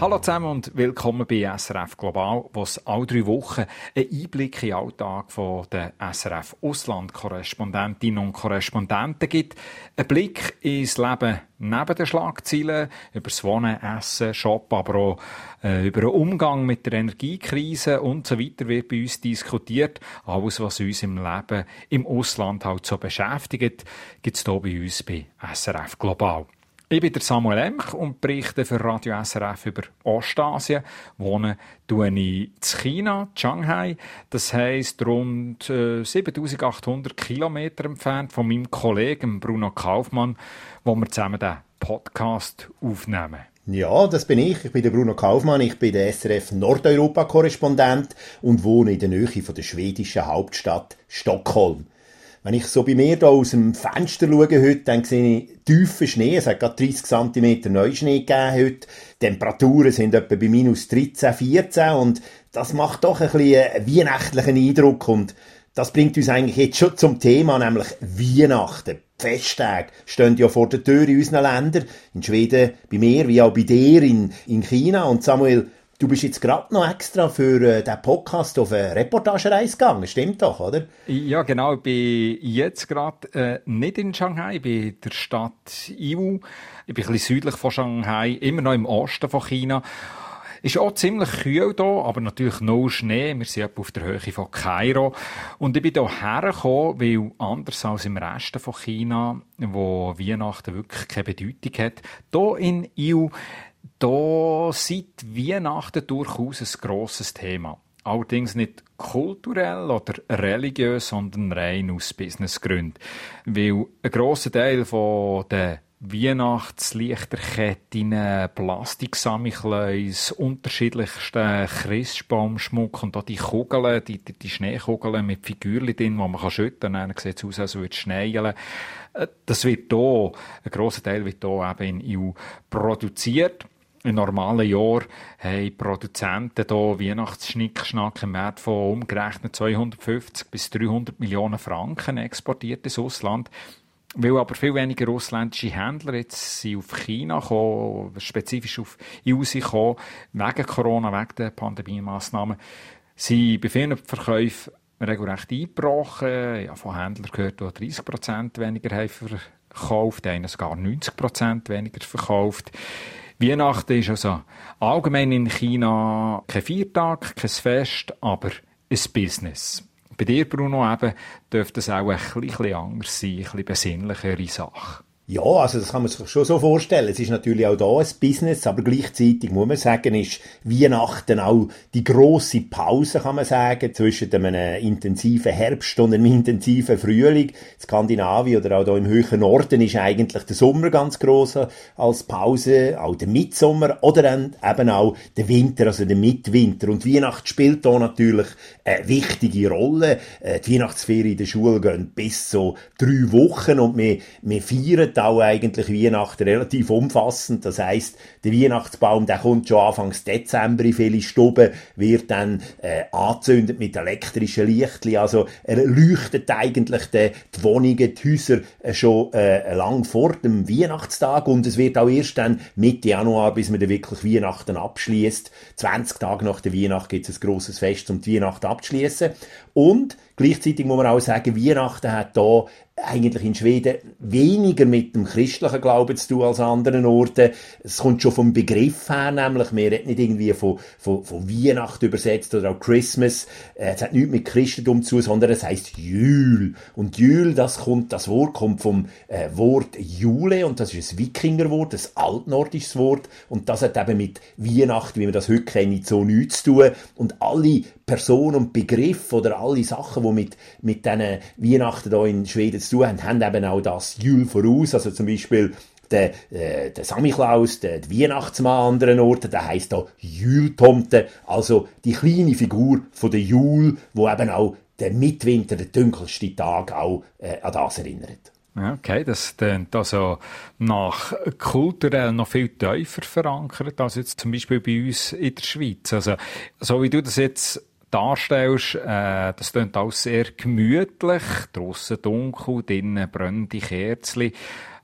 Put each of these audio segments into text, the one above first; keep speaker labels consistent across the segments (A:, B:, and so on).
A: Hallo zusammen und willkommen bei SRF Global, wo es alle drei Wochen einen Einblick in den Alltag der SRF Ausland-Korrespondentinnen und Korrespondenten gibt. Ein Blick ins Leben neben den Schlagzeilen, über das Wohnen, Essen, Shop, aber auch äh, über den Umgang mit der Energiekrise und so weiter wird bei uns diskutiert. Alles, was uns im Leben im Ausland halt so beschäftigt, gibt es hier bei uns bei SRF Global. Ich bin Samuel Emch und berichte für Radio SRF über Ostasien. Wohne ich in China, Shanghai. Das heisst rund äh, 7800 Kilometer entfernt von meinem Kollegen Bruno Kaufmann, wo wir zusammen den Podcast aufnehmen.
B: Ja, das bin ich. Ich bin der Bruno Kaufmann. Ich bin der SRF Nordeuropa-Korrespondent und wohne in der Nähe von der schwedischen Hauptstadt Stockholm. Wenn ich so bei mir da aus dem Fenster schaue heute, dann sehe ich tiefen Schnee. Es hat gerade 30 cm Neuschnee gegeben heute. Die Temperaturen sind etwa bei minus 13, 14 und das macht doch ein bisschen einen weihnachtlichen Eindruck und das bringt uns eigentlich jetzt schon zum Thema, nämlich Weihnachten. Die Festtage stehen ja vor der Tür in unseren Ländern. In Schweden bei mir, wie auch bei dir in, in China. Und Samuel, Du bist jetzt gerade noch extra für äh, diesen Podcast auf eine Reportagereise gegangen, stimmt doch, oder?
A: Ja, genau. Ich bin jetzt gerade äh, nicht in Shanghai, ich bin in der Stadt Iwu. Ich bin ein bisschen südlich von Shanghai, immer noch im Osten von China. Ist auch ziemlich kühl hier, aber natürlich no Schnee. Wir sind auf der Höhe von Kairo. Und ich bin hier hergekommen, weil anders als im Rest von China, wo Weihnachten wirklich keine Bedeutung hat, hier in Iwu da seit Weihnachten durchaus ein grosses Thema. Allerdings nicht kulturell oder religiös, sondern rein aus Businessgründen. Weil ein grosser Teil der Weihnachtslichterketten, Plastiksamichlöis, unterschiedlichsten Christbaumschmuck und auch die Kugeln, die, die, Schneekugeln mit Figürchen drin, die man schütten kann. Dann sieht es aus, als würde es schneien. Äh, das wird hier, ein grosser Teil wird hier eben in EU produziert in normalen Jahr haben Produzenten hier Weihnachtsschnickschnack im Wert von umgerechnet 250 bis 300 Millionen Franken exportiert ins Ausland. Weil aber viel weniger ausländische Händler jetzt sind auf China gekommen, spezifisch auf EU gekommen, wegen Corona, wegen der Pandemie-Massnahmen, sind bei vielen Verkäufen regelrecht eingebrochen. Ja, von Händlern gehört, die 30% weniger haben verkauft, einer sogar 90% weniger verkauft. Weihnachten ist also allgemein in China kein Viertag, kein Fest, aber ein Business. Bei dir, Bruno, eben, dürfte es auch ein bisschen anders sein, ein bisschen besinnlichere Sache.
B: Ja, also das kann man sich schon so vorstellen. Es ist natürlich auch da ein Business, aber gleichzeitig muss man sagen, ist Weihnachten auch die große Pause, kann man sagen, zwischen einem intensiven Herbst und einem intensiven Frühling. Skandinavien oder auch da im höheren Norden ist eigentlich der Sommer ganz groß als Pause, auch der Mitsommer oder dann eben auch der Winter, also der Mitwinter. Und Weihnachten spielt da natürlich eine wichtige Rolle. Äh, die Weihnachtsferien in der Schule gehen bis so drei Wochen und wir, wir feiern auch eigentlich Weihnachten relativ umfassend. Das heißt, der Weihnachtsbaum, der kommt schon Anfang Dezember in viele Stuben, wird dann äh, angezündet mit elektrischen Lichtli. Also er leuchtet eigentlich die, die Wohnungen, die Häuser äh, schon äh, lang vor dem Weihnachtstag und es wird auch erst dann Mitte Januar, bis man dann wirklich Weihnachten abschließt. 20 Tage nach der Weihnacht gibt es ein grosses Fest, um die Weihnacht abzuschließen. Und gleichzeitig muss man auch sagen, Weihnachten hat da eigentlich in Schweden weniger mit dem christlichen Glauben zu tun als an anderen Orten. Es kommt schon vom Begriff her, nämlich, wir reden nicht irgendwie von, von, von Weihnachten übersetzt oder auch Christmas. Äh, es hat nichts mit Christentum zu sondern es heißt Jül. Und Jül, das kommt, das Wort kommt vom äh, Wort Jule und das ist ein Wikingerwort, ein altnordisches Wort und das hat eben mit Weihnachten, wie wir das heute kennen, so nichts zu tun. Und alle Personen und Begriffe oder alle Sachen, die mit, mit diesen Weihnachten hier in Schweden zu tun haben, haben eben auch das Jül voraus. Also zum Beispiel der, äh, der Samichlaus, der, der Weihnachtsmann an anderen Orten, der heisst da Jültomte, also die kleine Figur von der Jul, wo eben auch der Mitwinter, der dunkelste Tag auch äh, an das erinnert.
A: Okay, das klingt also nach kulturell noch viel tiefer verankert als jetzt zum Beispiel bei uns in der Schweiz. Also, so wie du das jetzt darstellst. Äh, das klingt alles sehr gemütlich. Draussen dunkel, drinnen brennende Kerzen.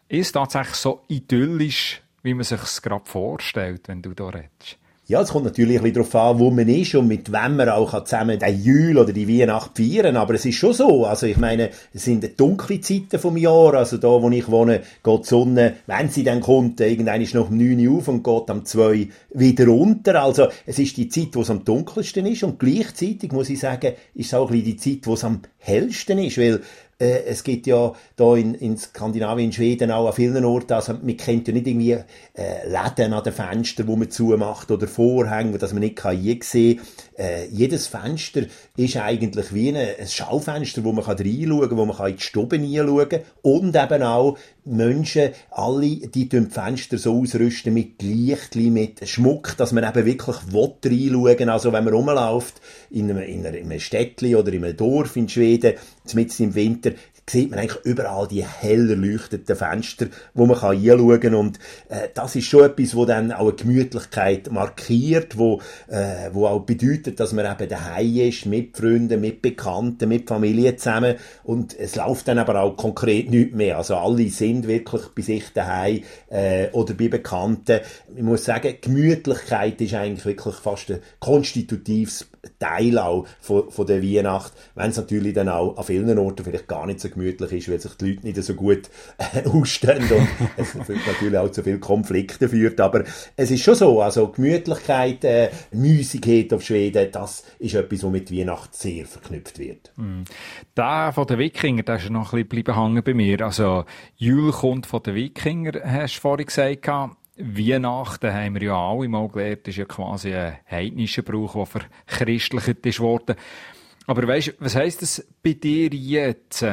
A: Ist tatsächlich so idyllisch, wie man sich es gerade vorstellt, wenn du da redest?
B: Ja, es kommt natürlich ein bisschen darauf an, wo man ist und mit wem man auch zusammen den Jül oder die Weihnacht feiern Aber es ist schon so. Also, ich meine, es sind dunkle Zeiten vom Jahr. Also, da, wo ich wohne, geht die Sonne, wenn sie dann kommt, irgendwann ist noch um 9 Uhr auf und geht am 2 wieder runter. Also, es ist die Zeit, wo es am dunkelsten ist. Und gleichzeitig, muss ich sagen, ist es auch ein bisschen die Zeit, wo es am hellsten ist. Weil, äh, es gibt ja da in, in Skandinavien, in Schweden auch an vielen Orten, also man kennt ja nicht irgendwie äh, Läden an den Fenstern, wo man zumacht oder Vorhänge, dass man nicht kann sehen äh, Jedes Fenster ist eigentlich wie ein, ein Schaufenster, wo man kann reinschauen kann, wo man kann in die Stube reinschauen kann und eben auch Menschen, alle, die die Fenster so ausrüsten mit Licht, mit Schmuck, dass man eben wirklich reinschauen will. Also wenn man rumläuft in einem, in einem Städtchen oder in einem Dorf in Schweden, mitten im Winter, sieht man eigentlich überall die hell erleuchteten Fenster, wo man kann kann. und äh, das ist schon etwas, wo dann auch eine Gemütlichkeit markiert, wo, äh, wo auch bedeutet, dass man eben daheim ist, mit Freunden, mit Bekannten, mit Familie zusammen und es läuft dann aber auch konkret nichts mehr. Also alle sind wirklich bei sich daheim äh, oder bei Bekannten. Ich muss sagen, Gemütlichkeit ist eigentlich wirklich fast ein konstitutives Teil auch von, von der Weihnacht, wenn es natürlich dann auch an vielen Orten vielleicht gar nicht so gemütlich ist, weil sich die Leute nicht so gut äh, ausstehen und es natürlich auch zu vielen Konflikten führt, aber es ist schon so, also Gemütlichkeit, äh, Müsigkeit auf Schweden, das ist etwas, was mit Weihnacht sehr verknüpft wird.
A: Mm. Der von den Wikinger, der ist noch ein bisschen hängen bei mir, also Jul kommt von den Wikinger, hast du vorhin gesagt, Weihnachten haben wir ja alle mal gelernt, ist ja quasi ein heidnischer Brauch, der verchristlicht ist worden. Aber weißt, was heisst das bei dir jetzt?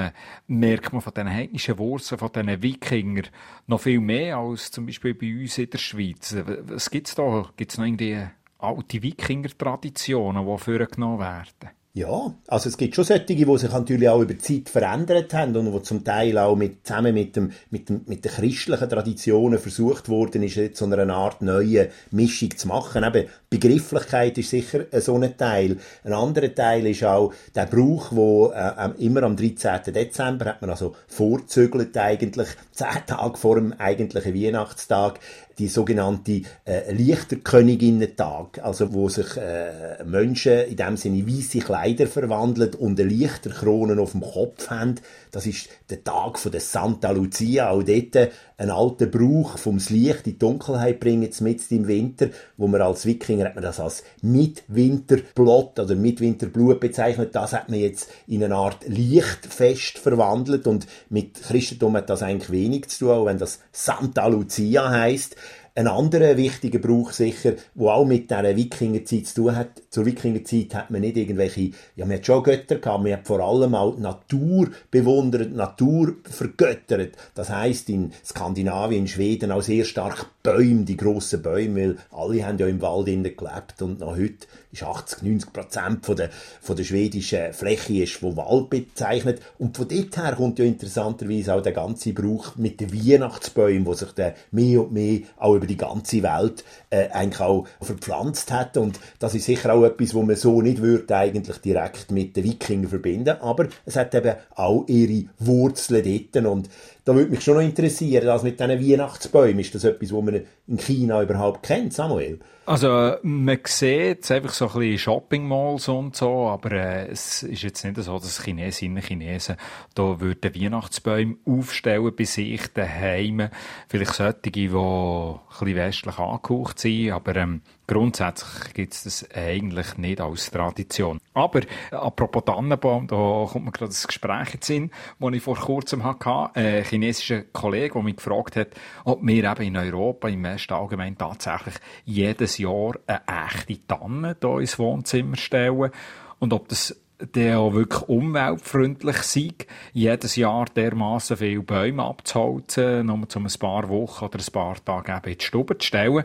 A: Merkt man von diesen heidnischen Wurzeln, von diesen Wikinger noch viel mehr als zum Beispiel bei uns in der Schweiz? Was gibt's da? Gibt's noch irgendwie alte Wikinger-Traditionen, die vorgenommen werden?
B: Ja, also es gibt schon solche, die sich natürlich auch über die Zeit verändert haben und wo zum Teil auch mit, zusammen mit, dem, mit, dem, mit den christlichen Traditionen versucht worden ist, jetzt so eine Art neue Mischung zu machen. Eben, Begrifflichkeit ist sicher so ein Teil. Ein anderer Teil ist auch der Brauch, wo äh, immer am 13. Dezember hat man also vorzügelt eigentlich, zehn Tage vor dem eigentlichen Weihnachtstag, die sogenannte äh, Lichterköniginnen-Tag, also wo sich äh, Menschen in dem Sinne weiße Kleider verwandeln und eine Lichterkrone auf dem Kopf haben. Das ist der Tag von der Santa Lucia, auch dort ein alter Brauch vom Licht in die Dunkelheit bringen, mit im Winter, wo man als Wikinger hat man das als Mitwinterblot oder Mitwinterblut bezeichnet. Das hat man jetzt in eine Art Lichtfest verwandelt und mit Christentum hat das eigentlich wenig zu tun, auch wenn das Santa Lucia heißt. Ein anderer wichtiger Brauch sicher, wo auch mit dieser Wikingerzeit zu tun hat. Zur Wikingerzeit hat man nicht irgendwelche, ja, man hat schon Götter gehabt, man hat vor allem auch die Natur bewundert, Natur vergöttert. Das heisst, in Skandinavien, in Schweden auch sehr stark Bäume, die grossen Bäume, weil alle haben ja im Wald innen gelebt und noch heute ist 80, 90 Prozent von der, von der schwedischen Fläche ist von Wald bezeichnet. Und von dort her kommt ja interessanterweise auch der ganze Brauch mit den Weihnachtsbäumen, wo sich der mehr und mehr auch über die ganze Welt äh, eigentlich auch verpflanzt hat. Und das ist sicher auch etwas, wo man so nicht würde eigentlich direkt mit den Wikingern verbinden. Aber es hat eben auch ihre Wurzeln dort. Und da würde mich schon noch interessieren, das mit diesen Weihnachtsbäumen, ist das etwas, was man in China überhaupt kennt, Samuel?
A: Also man sieht einfach so ein bisschen Shopping-Malls und so, aber äh, es ist jetzt nicht so, dass Chinesinnen Chinesen da würden Weihnachtsbäume aufstellen bei sich daheim. Vielleicht solche, die ein bisschen westlich angehaucht sind, aber ähm, Grundsätzlich gibt es das eigentlich nicht als Tradition. Aber apropos Tannenbaum, da kommt mir gerade das Gespräch in Sinn, das ich vor kurzem hatte. Ein chinesischer Kollege, der mich gefragt hat, ob wir eben in Europa, im Westen allgemein tatsächlich jedes Jahr eine echte Tanne hier ins Wohnzimmer stellen und ob das der auch wirklich umweltfreundlich sei, jedes Jahr dermaßen viele Bäume abzuholzen, nur um ein paar Wochen oder ein paar Tage eben in die Stube zu stellen.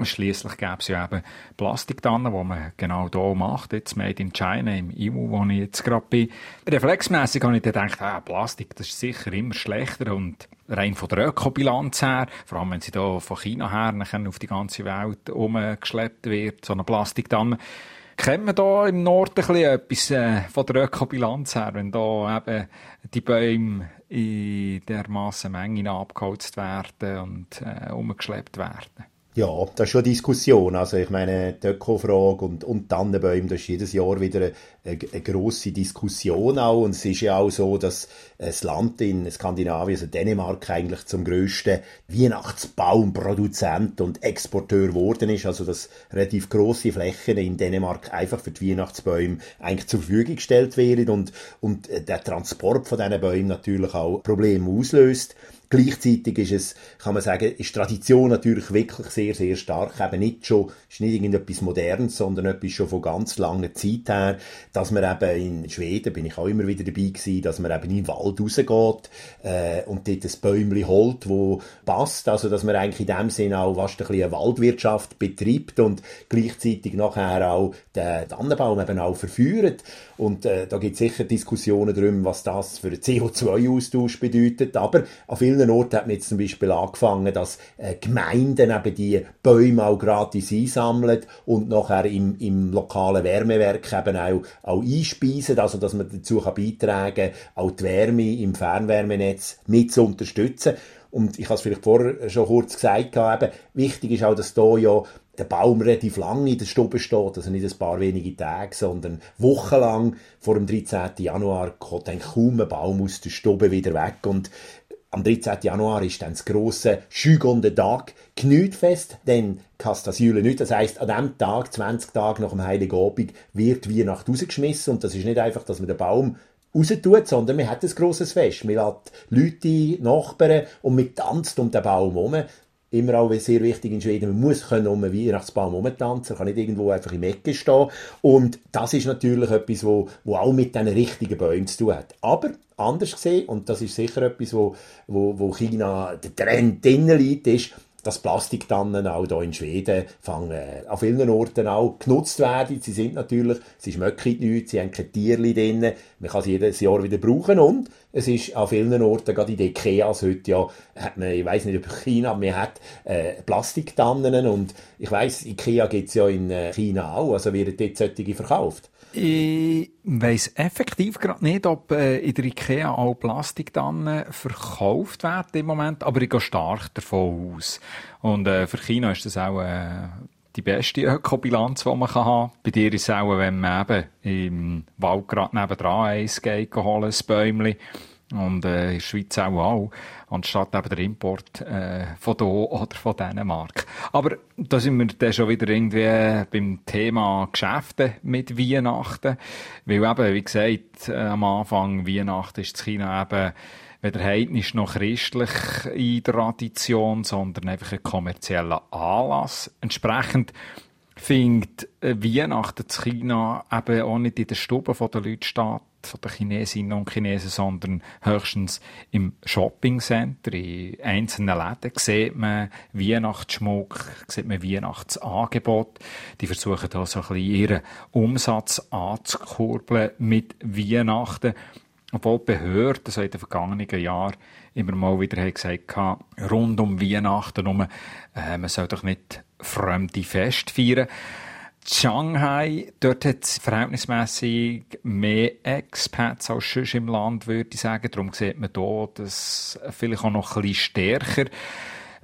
A: Schließlich gäbe es ja eben Plastiktannen, die man genau hier macht, jetzt Made in China, im IMU, wo ich jetzt gerade bin. Reflexmässig habe ich dann gedacht, ah, Plastik, das ist sicher immer schlechter und rein von der Ökobilanz her, vor allem wenn sie hier von China her auf die ganze Welt umgeschleppt wird, so eine Plastiktanne, Kennt man da im Norden ein etwas äh, von der Ökobilanz her, wenn da eben die Bäume in dermaßen Mengen abgeholzt werden und äh, umgeschleppt werden?
B: Ja, das ist schon eine Diskussion. Also ich meine, die Öko-Frage und, und Tannenbäume, das ist jedes Jahr wieder eine, eine, grosse Diskussion auch. Und es ist ja auch so, dass das Land in Skandinavien, also Dänemark, eigentlich zum grössten Weihnachtsbaumproduzent und Exporteur geworden ist. Also dass relativ grosse Flächen in Dänemark einfach für die Weihnachtsbäume eigentlich zur Verfügung gestellt werden und, und der Transport von diesen Bäumen natürlich auch Probleme auslöst. Gleichzeitig ist es, kann man sagen, ist Tradition natürlich wirklich sehr, sehr stark. Eben nicht schon, ist nicht irgendetwas Modernes, sondern etwas schon von ganz langer Zeit her, dass man eben in Schweden, bin ich auch immer wieder dabei gewesen, dass man eben in den Wald rausgeht, äh, und dort ein Bäumchen holt, wo passt. Also, dass man eigentlich in dem Sinne auch fast ein bisschen Waldwirtschaft betreibt und gleichzeitig nachher auch den Tannenbaum eben auch verführt. Und äh, da gibt es sicher Diskussionen darüber, was das für einen CO2-Austausch bedeutet. Aber an vielen Orten hat man jetzt zum Beispiel angefangen, dass äh, Gemeinden eben die Bäume auch gratis einsammeln und nachher im, im lokalen Wärmewerk eben auch, auch einspeisen. Also dass man dazu kann beitragen kann, auch die Wärme im Fernwärmenetz mit zu unterstützen. Und ich habe es vielleicht vorher schon kurz gesagt, eben, wichtig ist auch, dass da ja der Baum relativ lang in der Stube steht, also nicht ein paar wenige Tage, sondern wochenlang vor dem 13. Januar kommt dann kaum ein Baum aus der Stube wieder weg und am 13. Januar ist dann das grosse Schügonde Tag Knütfest, denn Kastasüle nicht. Das heisst, an diesem Tag, 20 Tage nach dem Heiligen Abend, wird Weihnacht rausgeschmissen und das ist nicht einfach, dass man den Baum raustut, sondern man hat ein grosses Fest. Man hat Leute, Nachbarn und man tanzt um den Baum herum immer auch sehr wichtig in Schweden, man muss können um einen Weihnachtsbaum herumtanzen, kann nicht irgendwo einfach im Ecke stehen. Und das ist natürlich etwas, wo, wo auch mit den richtigen Bäumen zu tun hat. Aber anders gesehen, und das ist sicher etwas, wo, wo, wo China der Trend drinnen liegt, ist, dass Plastiktannen auch hier in Schweden fangen, an vielen Orten auch genutzt werden. Sie sind natürlich, sie schmecken nichts, sie haben keine Tierchen drin, man kann sie jedes Jahr wieder brauchen und es ist an vielen Orten, gerade in den Ikeas heute ja, hat man, ich weiß nicht über China, aber man hat äh, Plastiktannen und ich weiß Ikea gibt es ja in äh, China auch, also werden dort solche verkauft.
A: Ich weiss effektiv gerade nicht, ob äh, in der IKEA auch Plastiktannen verkauft werden im Moment, aber ich gehe stark davon aus. Und äh, für China ist das auch äh, die beste Ökobilanz, die man haben kann. Bei dir ist es auch, wenn man eben im Wald gerade nebenan eins geht, holen, ein Bäumchen. Und äh, in der Schweiz auch, auch anstatt eben der Import äh, von hier oder von Dänemark. Aber da sind wir dann schon wieder irgendwie beim Thema Geschäfte mit Weihnachten. Weil eben, wie gesagt, äh, am Anfang Weihnachten ist in China eben weder heidnisch noch christlich in der Tradition, sondern einfach ein kommerzieller Anlass. Entsprechend findet Weihnachten in China eben auch nicht in den Stuben der Leute statt, von den Chinesinnen und Chinesen, sondern höchstens im Shoppingcenter. In einzelnen Läden sieht man Weihnachtsschmuck, sieht man Weihnachtsangebot. Die versuchen da so ein bisschen ihren Umsatz anzukurbeln mit Weihnachten. Obwohl die Behörden so in den vergangenen Jahren immer mal wieder gesagt haben, rund um Weihnachten herum, äh, man soll doch nicht fremde Fest feiern. Shanghai, dort hat es verhältnismäßig mehr Expats als sonst im Land, würde ich sagen. Darum sieht man hier, dass vielleicht auch noch ein bisschen stärker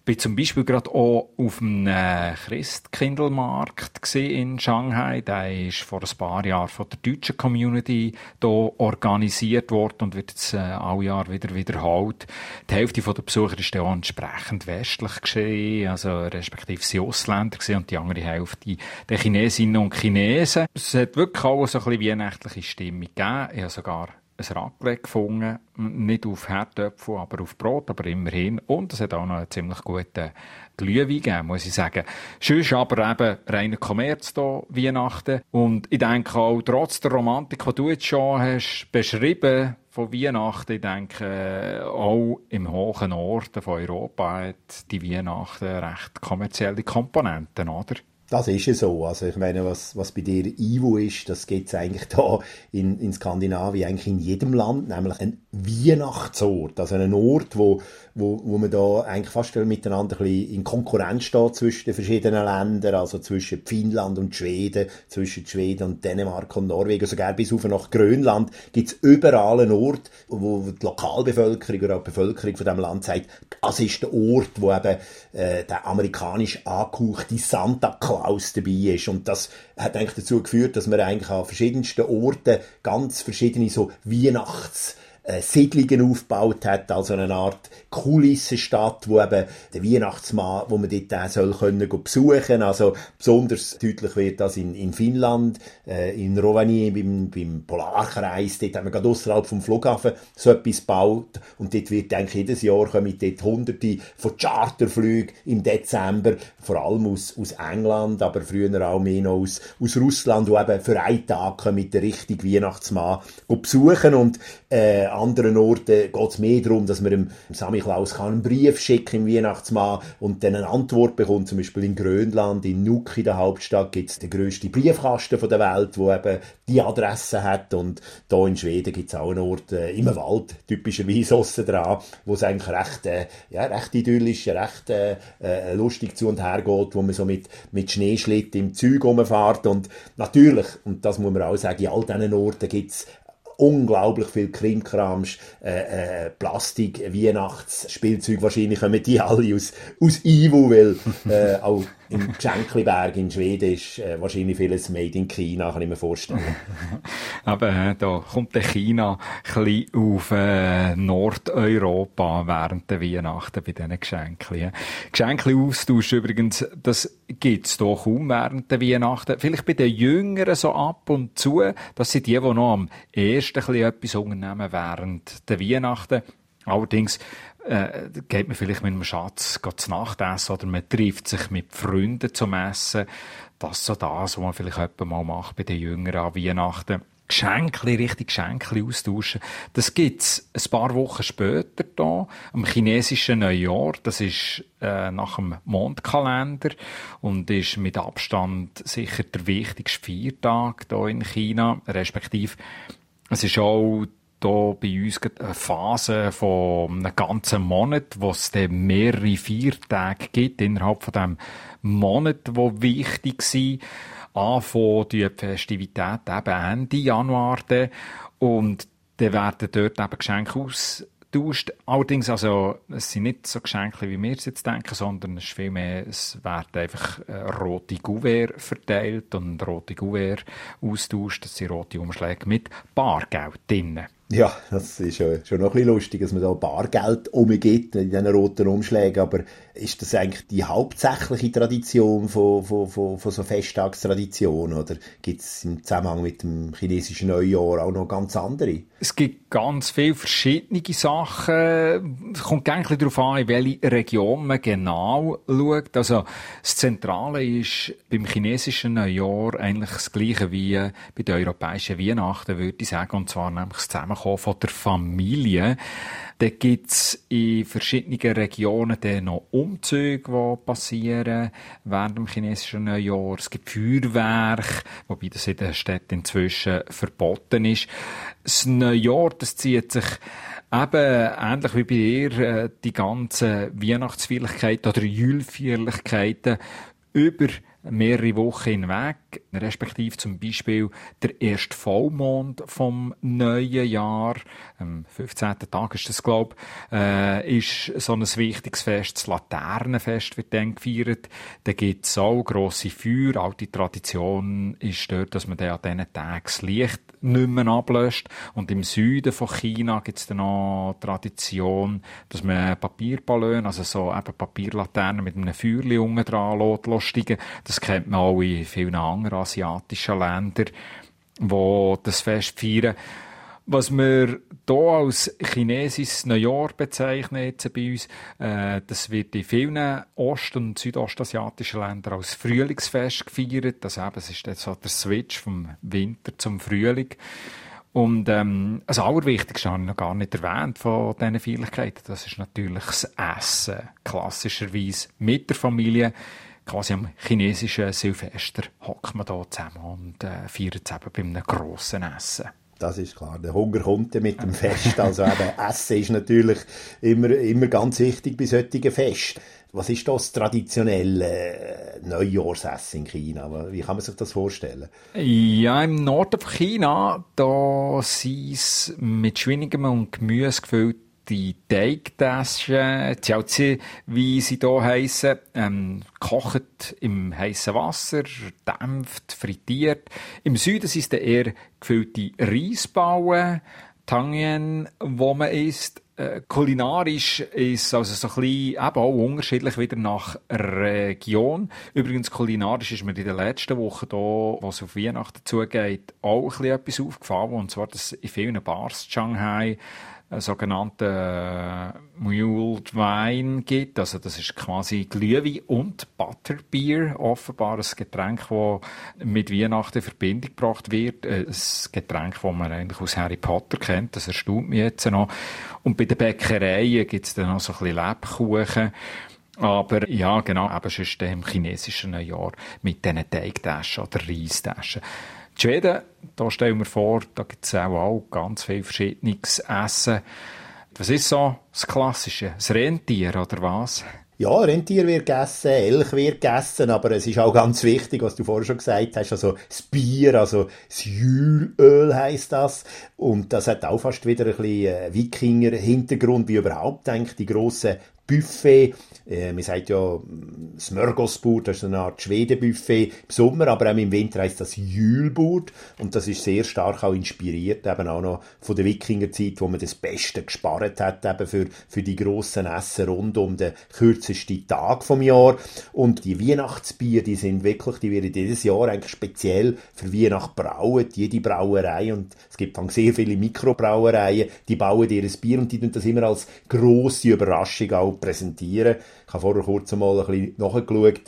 A: bin zum Beispiel gerade auch auf einem äh, Christkindlmarkt in Shanghai. Der ist vor ein paar Jahren von der deutschen Community hier organisiert worden und wird jetzt äh, alle Jahr wieder wiederholt. Die Hälfte der Besucher ist auch entsprechend westlich geschehen, also respektive sie Ausländer gewesen, und die andere Hälfte die Chinesinnen und Chinesen. Es hat wirklich auch so ein bisschen weihnachtliche Stimmung gegeben. Ich habe sogar ein Raclette gefunden. Nicht auf Herdöpfel, aber auf Brot, aber immerhin. Und es hat auch noch einen ziemlich guten Glühwein gegeben, muss ich sagen. Schön ist aber eben reiner Kommerz hier, Weihnachten. Und ich denke auch, trotz der Romantik, die du jetzt schon hast beschrieben, von Weihnachten, ich denke, auch im hohen Norden von Europa hat die Weihnachten recht kommerzielle Komponenten, oder?
B: Das ist es so. Also ich meine, was, was bei dir Ivo ist, das gibt es eigentlich da in, in Skandinavien, eigentlich in jedem Land, nämlich ein Weihnachtsort. Also ein Ort, wo, wo, wo man da eigentlich fast miteinander ein bisschen in Konkurrenz steht zwischen den verschiedenen Ländern, also zwischen Finnland und Schweden, zwischen Schweden und Dänemark und Norwegen, sogar bis auf nach Grönland gibt es überall einen Ort, wo die Lokalbevölkerung oder die Bevölkerung von diesem Land sagt, das ist der Ort, wo eben äh, der amerikanisch angehauchte Santa Claus dabei ist. Und das hat eigentlich dazu geführt, dass man eigentlich an verschiedensten Orten ganz verschiedene so Weihnachts- äh, Siedlungen aufgebaut hat, also eine Art Kulissenstadt, wo eben der Weihnachtsmann, wo man dort auch soll können besuchen. Also besonders deutlich wird das in, in Finnland, äh, in Rovaniemi beim, beim Polarkreis, dort haben wir gerade außerhalb vom Flughafen so etwas gebaut. Und dort wird eigentlich jedes Jahr kommen dort hunderte von Charterflügen im Dezember, vor allem aus, aus England, aber früher auch mehr noch aus, aus Russland, wo eben für einen Tag mit der richtigen Weihnachtsmann besuchen. Und äh, anderen Orten geht es mehr darum, dass man dem Sammy Klaus einen Brief schicken im Weihnachtsmann und dann eine Antwort bekommt. Zum Beispiel in Grönland, in Nuuk, in der Hauptstadt, gibt es den grössten Briefkasten der Welt, wo eben die Adresse hat. Und da in Schweden gibt es auch einen Ort äh, im Wald, typischerweise aussen dran, wo es eigentlich recht, äh, ja, recht idyllisch, recht äh, äh, lustig zu und her geht, wo man so mit, mit Schneeschlitt im Zeug rumfährt. Und natürlich, und das muss man auch sagen, in all diesen Orten gibt es unglaublich viel Krimkrams, äh, äh, Plastik, Weihnachtsspielzeug, wahrscheinlich kommen die alle aus, aus Ivo, weil äh, auch im Geschenkliberg in Schweden ist äh, wahrscheinlich vieles made in China, kann ich mir vorstellen.
A: Aber äh, da kommt der China ein auf äh, Nordeuropa während der Weihnachten bei diesen Geschenken. Geschenke-Austausch übrigens, das gibt's doch kaum während der Weihnachten. Vielleicht bei den Jüngeren so ab und zu. Das sind die, die noch am ehesten etwas unternehmen während der Weihnachten. Allerdings äh, geht man vielleicht mit einem Schatz zu Nacht essen oder man trifft sich mit Freunden zum Essen. Das ist so das, was man vielleicht mal macht bei den Jüngeren an Weihnachten. Geschenke, richtig Geschenke austauschen. Das gibt's ein paar Wochen später da, am chinesischen Neujahr. Das ist äh, nach dem Mondkalender und ist mit Abstand sicher der wichtigste Feiertag hier in China, respektive es ist auch da bei uns eine Phase von einem ganzen Monat, wo es dann mehrere Viertage gibt innerhalb von dem Monat, wo wichtig sind. Anfangen die Festivität eben Ende Januar dann. und dann werden dort eben Geschenke aus austauscht. Allerdings, also, es sind nicht so Geschenke, wie wir es jetzt denken, sondern es ist vielmehr, es werden einfach äh, rote Gouverne verteilt und rote Gouverne austauscht. Das sind rote Umschläge mit Bargeld drinnen.
B: Ja, das ist schon, noch ein bisschen lustig, dass man da Bargeld umgeht in diesen roten Umschlägen, aber ist das eigentlich die hauptsächliche Tradition von, von, von, von so Festtagstraditionen oder gibt es im Zusammenhang mit dem chinesischen Neujahr auch noch ganz andere?
A: Es gibt ganz viele verschiedene Sachen. Es kommt eigentlich darauf an, in welche Region man genau schaut. Also das Zentrale ist beim chinesischen Neujahr eigentlich das Gleiche wie bei den europäischen Weihnachten, würde ich sagen, und zwar nämlich das Zusammenkommen von der Familie. Dann gibt's in verschiedenen Regionen dann noch Umzüge, die passieren während dem chinesischen Neujahr. Es gibt Feuerwerk, wobei das in den Städten inzwischen verboten ist. Das Neujahr, das zieht sich eben ähnlich wie bei dir äh, die ganzen Weihnachtsfeierlichkeiten oder Julfeierlichkeiten über mehrere Wochen hinweg, respektive zum Beispiel der erste Vollmond vom neuen Jahr, am 15. Tag ist das, glaube äh, ist so ein wichtiges Fest, das Laternenfest wird dann gefeiert. Da gibt es auch grosse Feuer, alte Tradition ist dort, dass man dann an diesen Tagen das Licht nicht mehr ablöscht. Und im Süden von China gibt es dann noch Tradition, dass man Papierballon, also so eben Papierlaternen mit einem Feuerchen unten dran lässt, Das kennt man auch in vielen anderen asiatischen Ländern, wo das Fest feiern. Was wir hier als chinesisches Neujahr bezeichnen jetzt bei uns, äh, das wird in vielen ost- und südostasiatischen Ländern als Frühlingsfest gefeiert. Also eben, es ist jetzt so der Switch vom Winter zum Frühling. Und ähm, das Allerwichtigste habe ich noch gar nicht erwähnt von diesen Feierlichkeiten. Das ist natürlich das Essen. Klassischerweise mit der Familie quasi am chinesischen Silvester hockt man da zusammen und äh, feiert eben bei einem grossen Essen.
B: Das ist klar. Der Hunger kommt ja mit dem Fest. Also eben, Essen ist natürlich immer, immer ganz wichtig bei solchen Festen. Was ist das traditionelle Neujahrsessen in China? Wie kann man sich das vorstellen?
A: Ja, im Norden von China, da sind es mit Schweinigem und Gemüse gefüllt die Teigtaschen, Jiaozi, wie sie hier heissen, ähm, kocht im heißen Wasser, dämpft, frittiert. Im Süden sind es eher gefüllte Reisbauen, Tangien, wo man isst. Äh, kulinarisch ist also so ein bisschen eben auch unterschiedlich wieder nach Region. Übrigens kulinarisch ist mir in den letzten Wochen da, was auf Weihnachten zugeht, auch ein bisschen etwas aufgefallen. Und zwar, dass in vielen Bars in Shanghai sogenannten äh, Mulled Wine gibt. Also das ist quasi Glühwein und Butterbier, offenbar ein Getränk, das mit Weihnachten in Verbindung gebracht wird. Ein Getränk, das man eigentlich aus Harry Potter kennt. Das erstaunt mich jetzt noch. Und bei den Bäckereien gibt es dann noch so ein bisschen Lebkuchen. Aber ja, genau, eben sonst im chinesischen Jahr mit diesen Teigtaschen oder Reistaschen. Die Schweden, da stellen wir vor, da gibt es auch, auch ganz viel verschiedenes Essen. Was ist so das Klassische? Das Rentier oder was?
B: Ja, Rentier wird gegessen, Elch wird gegessen, aber es ist auch ganz wichtig, was du vorher schon gesagt hast, also das Bier, also das Jülöl heisst das. Und das hat auch fast wieder ein bisschen äh, Wikinger-Hintergrund, wie überhaupt eigentlich die grossen Buffet. Äh, man sagt ja Smörgåsbord, das ist eine Art Schwedenbuffet im Sommer, aber auch im Winter heißt das Jülbord und das ist sehr stark auch inspiriert, eben auch noch von der Wikingerzeit, wo man das Beste gespart hat, eben für, für die grossen Essen rund um den kürzesten Tag vom Jahr. Und die Weihnachtsbier, die sind wirklich, die werden jedes Jahr eigentlich speziell für Weihnacht brauen, jede Brauerei und es gibt dann sehr viele Mikrobrauereien, die bauen ihr Bier und die tun das immer als grosse Überraschung auch präsentieren. Ich habe vorher kurz mal ein bisschen nachgeschaut,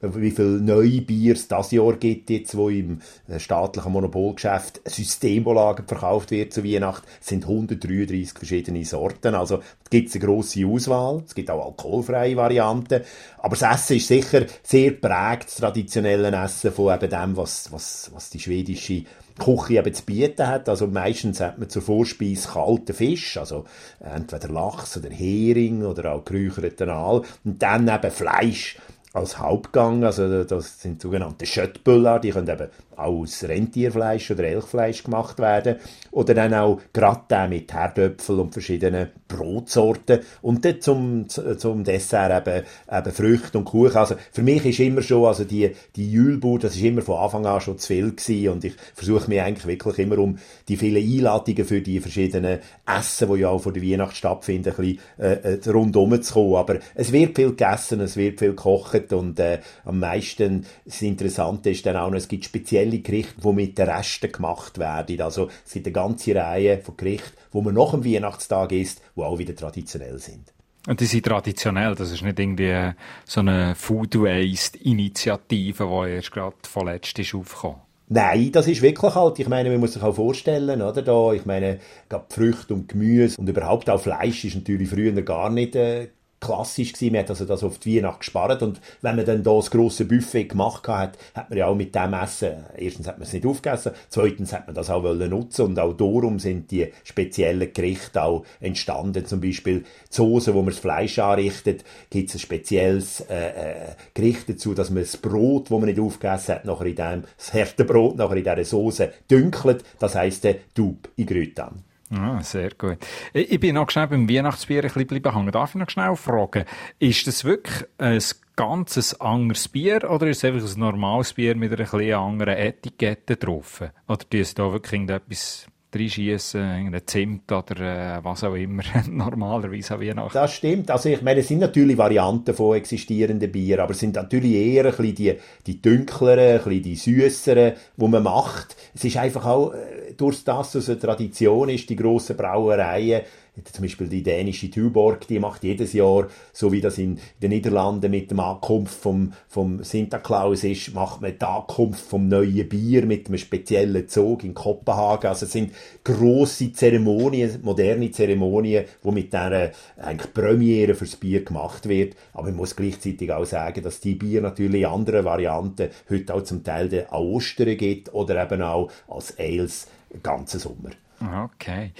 B: wie viele neue Biers das Jahr gibt jetzt, wo im äh, staatlichen Monopolgeschäft Systembolagen verkauft wird zu Weihnachten, sind 133 verschiedene Sorten. Also gibt es eine grosse Auswahl. Es gibt auch alkoholfreie Varianten. Aber das Essen ist sicher sehr prägt, das traditionelle Essen von eben dem, was, was, was die schwedische Küche eben zu bieten hat. Also meistens hat man zur Vorspeise kalten Fisch, also entweder Lachs oder Hering oder auch geräucherten Aal. Und dann eben Fleisch als Hauptgang, also das sind sogenannte Schöttbüller, die können eben aus Rentierfleisch oder Elchfleisch gemacht werden. Oder dann auch Gratin mit Herdöpfel und verschiedenen Brotsorten. Und dann zum, zum Dessert eben, eben Früchte und Kuchen. Also für mich ist immer schon, also die, die Jülbur, das ist immer von Anfang an schon zu viel gewesen. Und ich versuche mich eigentlich wirklich immer um die vielen Einladungen für die verschiedenen Essen, die ja auch vor der Weihnacht stattfinden, ein bisschen äh, äh rundum zu kommen. Aber es wird viel gegessen, es wird viel gekocht und äh, am meisten das Interessante ist dann auch noch, es gibt spezielle Gerichte, die mit den Resten gemacht werden. Also es gibt eine ganze Reihe von Gerichten, wo man nach dem Weihnachtstag isst, die auch wieder traditionell sind.
A: Und die sind traditionell, das ist nicht irgendwie so eine Food Waste Initiative, die erst gerade vorletzt ist aufgekommen.
B: Nein, das ist wirklich halt, ich meine, man muss sich auch vorstellen, oder, da, ich meine, gerade Früchte und Gemüse und überhaupt auch Fleisch ist natürlich früher gar nicht äh, klassisch gewesen. Man hat also das auf die Weihnacht gespart und wenn man dann da das grosse Buffet gemacht hat, hat man ja auch mit dem Essen, erstens hat man es nicht aufgegessen, zweitens hat man das auch wollen nutzen und auch darum sind die speziellen Gerichte auch entstanden. Zum Beispiel die Soße, wo man das Fleisch anrichtet, gibt es ein spezielles äh, äh, Gericht dazu, dass man das Brot, wo man nicht aufgegessen hat, nachher in dem, das Härtebrot nachher in dieser Soße dünkelt, das heisst der Dub in Grütan.
A: Ah, sehr gut. Ich bin noch schnell beim Weihnachtsbier ein bisschen hängen. Darf ich noch schnell fragen, ist das wirklich ein ganzes anderes Bier oder ist es einfach ein normales Bier mit einer etwas anderen Etikette drauf? Oder sie da wirklich irgendetwas reinschießen, irgendein Zimt oder äh, was auch immer, normalerweise an Weihnachten.
B: Das stimmt. Also ich meine, es sind natürlich Varianten von existierenden Bier, aber es sind natürlich eher ein bisschen die, die dunkleren, ein bisschen die süßeren, die man macht. Es ist einfach auch, äh, durch das, es eine Tradition ist, die grossen Brauereien, zum Beispiel die dänische Tuborg, die macht jedes Jahr, so wie das in den Niederlanden mit dem Ankunft vom, vom Sinterklaus ist, macht man die Ankunft vom neuen Bier mit einem speziellen Zug in Kopenhagen. Also es sind grosse Zeremonien, moderne Zeremonien, wo mit dieser eigentlich Premiere fürs Bier gemacht wird. Aber man muss gleichzeitig auch sagen, dass die Bier natürlich in anderen Varianten heute auch zum Teil an Ostern gibt oder eben auch als Ales ganzen Sommer.
A: Okay.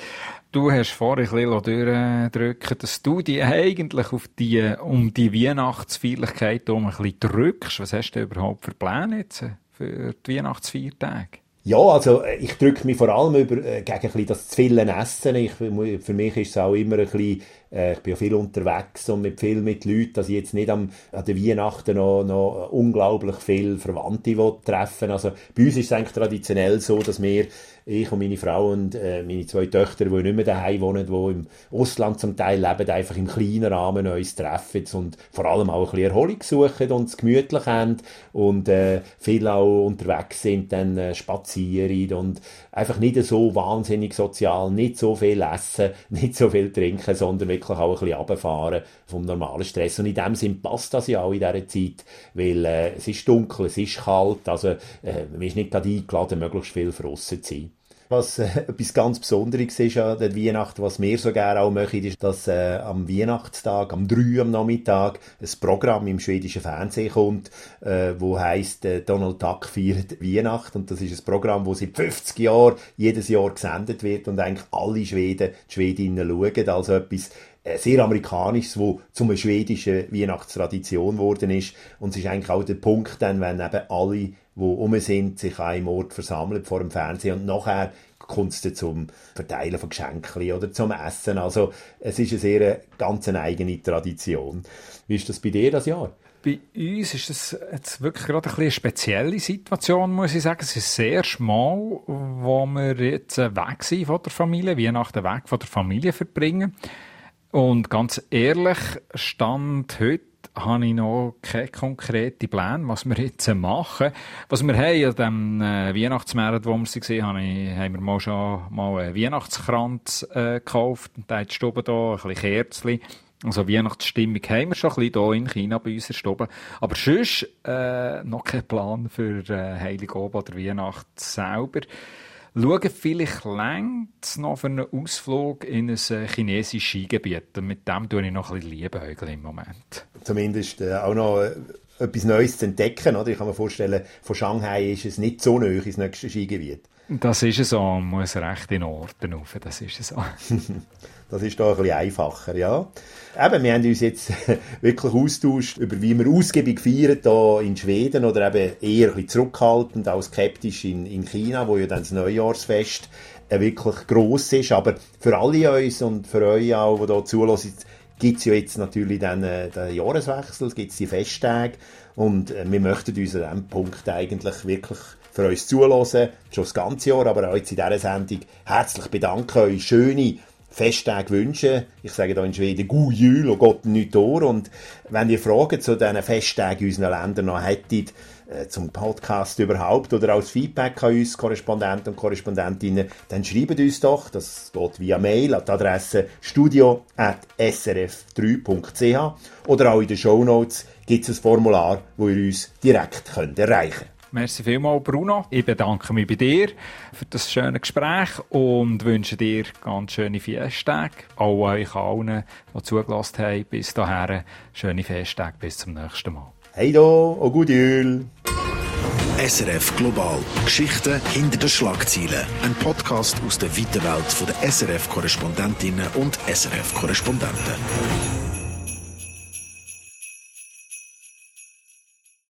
A: Du hast vorhin ein bisschen durchdrücken, dass du dich eigentlich auf die, um die Weihnachtsfeierlichkeit um ein bisschen drückst. Was hast du überhaupt für Pläne jetzt für die Weihnachtsfeiertage?
B: Ja, also äh, ich drücke mich vor allem über, äh, gegen ein bisschen das zu viele Essen. Ich, für mich ist es auch immer ein bisschen äh, ich bin ja viel unterwegs und mit viel mit Leuten, dass ich jetzt nicht am, an der Weihnachten noch, noch unglaublich viel Verwandte treffen Also bei uns ist es eigentlich traditionell so, dass wir, ich und meine Frau und äh, meine zwei Töchter, die nicht mehr daheim wohnen, die im Ausland zum Teil leben, einfach im kleinen Rahmen uns treffen und vor allem auch ein bisschen Erholung suchen und es gemütlich haben und äh, viel auch unterwegs sind, dann äh, spazieren und einfach nicht so wahnsinnig sozial, nicht so viel essen, nicht so viel trinken, sondern wirklich auch ein bisschen runterfahren vom normalen Stress. Und in dem Sinn passt das ja auch in dieser Zeit, weil äh, es ist dunkel, es ist kalt, also äh, man ist nicht gerade eingeladen, möglichst viel draussen zu sein. Was äh, etwas ganz Besonderes ist an der Weihnacht, was wir so gerne auch machen, ist, dass äh, am Weihnachtstag, am 3 am Nachmittag, ein Programm im schwedischen Fernsehen kommt, äh, wo heißt äh, Donald Duck feiert Weihnacht. Und das ist ein Programm, wo seit 50 Jahren jedes Jahr gesendet wird. Und eigentlich alle Schweden, die Schwedinnen schauen, also etwas sehr amerikanisches, wo zum schwedischen Weihnachtstradition geworden ist und es ist eigentlich auch der Punkt dann, wenn eben alle wo um sind, sich an einem Ort versammeln vor dem Fernsehen und nachher kommt es zum Verteilen von Geschenken oder zum Essen. Also es ist eine sehr ganz eine eigene Tradition. Wie ist das bei dir das Jahr?
A: Bei uns ist es jetzt wirklich gerade ein eine spezielle Situation, muss ich sagen. Es ist sehr schmal, wo wir jetzt weg sind von der Familie, wie nach dem Weg von der Familie verbringen. Und ganz ehrlich, Stand heute habe ich noch keine konkreten Pläne, was wir jetzt machen. Was wir haben an dem äh, Weihnachtsmarkt, wo wir gesehen haben, wir mal schon mal einen Weihnachtskranz äh, gekauft. Und da hat die Stube da, ein bisschen Kerzchen. Also Weihnachtsstimmung haben wir schon ein bisschen hier in China bei uns erstoben. Aber sonst äh, noch kein Plan für äh, Heiligabend oder Weihnachten selber schauen, vielleicht längt noch für einen Ausflug in ein äh, chinesisches Skigebiet. mit dem tue ich noch ein bisschen Liebäugel im Moment.
B: Zumindest äh, auch noch äh, etwas Neues zu entdecken. Oder? Ich kann mir vorstellen, von Shanghai ist es nicht so nahe ins nächste Skigebiet.
A: Das ist so, man muss recht in Orten rauf, das ist so.
B: das ist da ein bisschen einfacher, ja. Eben, wir haben uns jetzt wirklich austauscht über wie wir ausgiebig feiern hier in Schweden oder eben eher ein bisschen zurückhaltend, auch skeptisch in, in China, wo ja dann das Neujahrsfest äh, wirklich gross ist. Aber für alle uns und für euch auch, die hier zulassen, gibt es ja jetzt natürlich dann äh, den Jahreswechsel, es gibt die Festtage und äh, wir möchten uns an diesem Punkt eigentlich wirklich für uns zulassen, schon das ganze Jahr, aber auch jetzt in dieser Sendung herzlich bedanken euch, schöne Festtage wünschen. Ich sage da in Schweden «God Jul» und «Gott Nyttår» und wenn ihr Fragen zu diesen Festtagen in unseren Ländern noch hättet, äh, zum Podcast überhaupt oder als Feedback an uns Korrespondenten und Korrespondentinnen, dann schreibt uns doch, das geht via Mail an die Adresse studio.srf3.ch oder auch in den Shownotes gibt es ein Formular, wo ihr uns direkt könnt erreichen könnt.
A: Merci vielmals, Bruno. Ich bedanke mich bei dir für das schöne Gespräch und wünsche dir ganz schöne Festtage. Auch euch allen, die zugelassen haben, bis dahin schöne Festtage. Bis zum nächsten Mal.
B: Hey do, und gut Jul.
C: SRF Global. Geschichten hinter den Schlagzeilen. Ein Podcast aus der weiten Welt der SRF-Korrespondentinnen und SRF-Korrespondenten.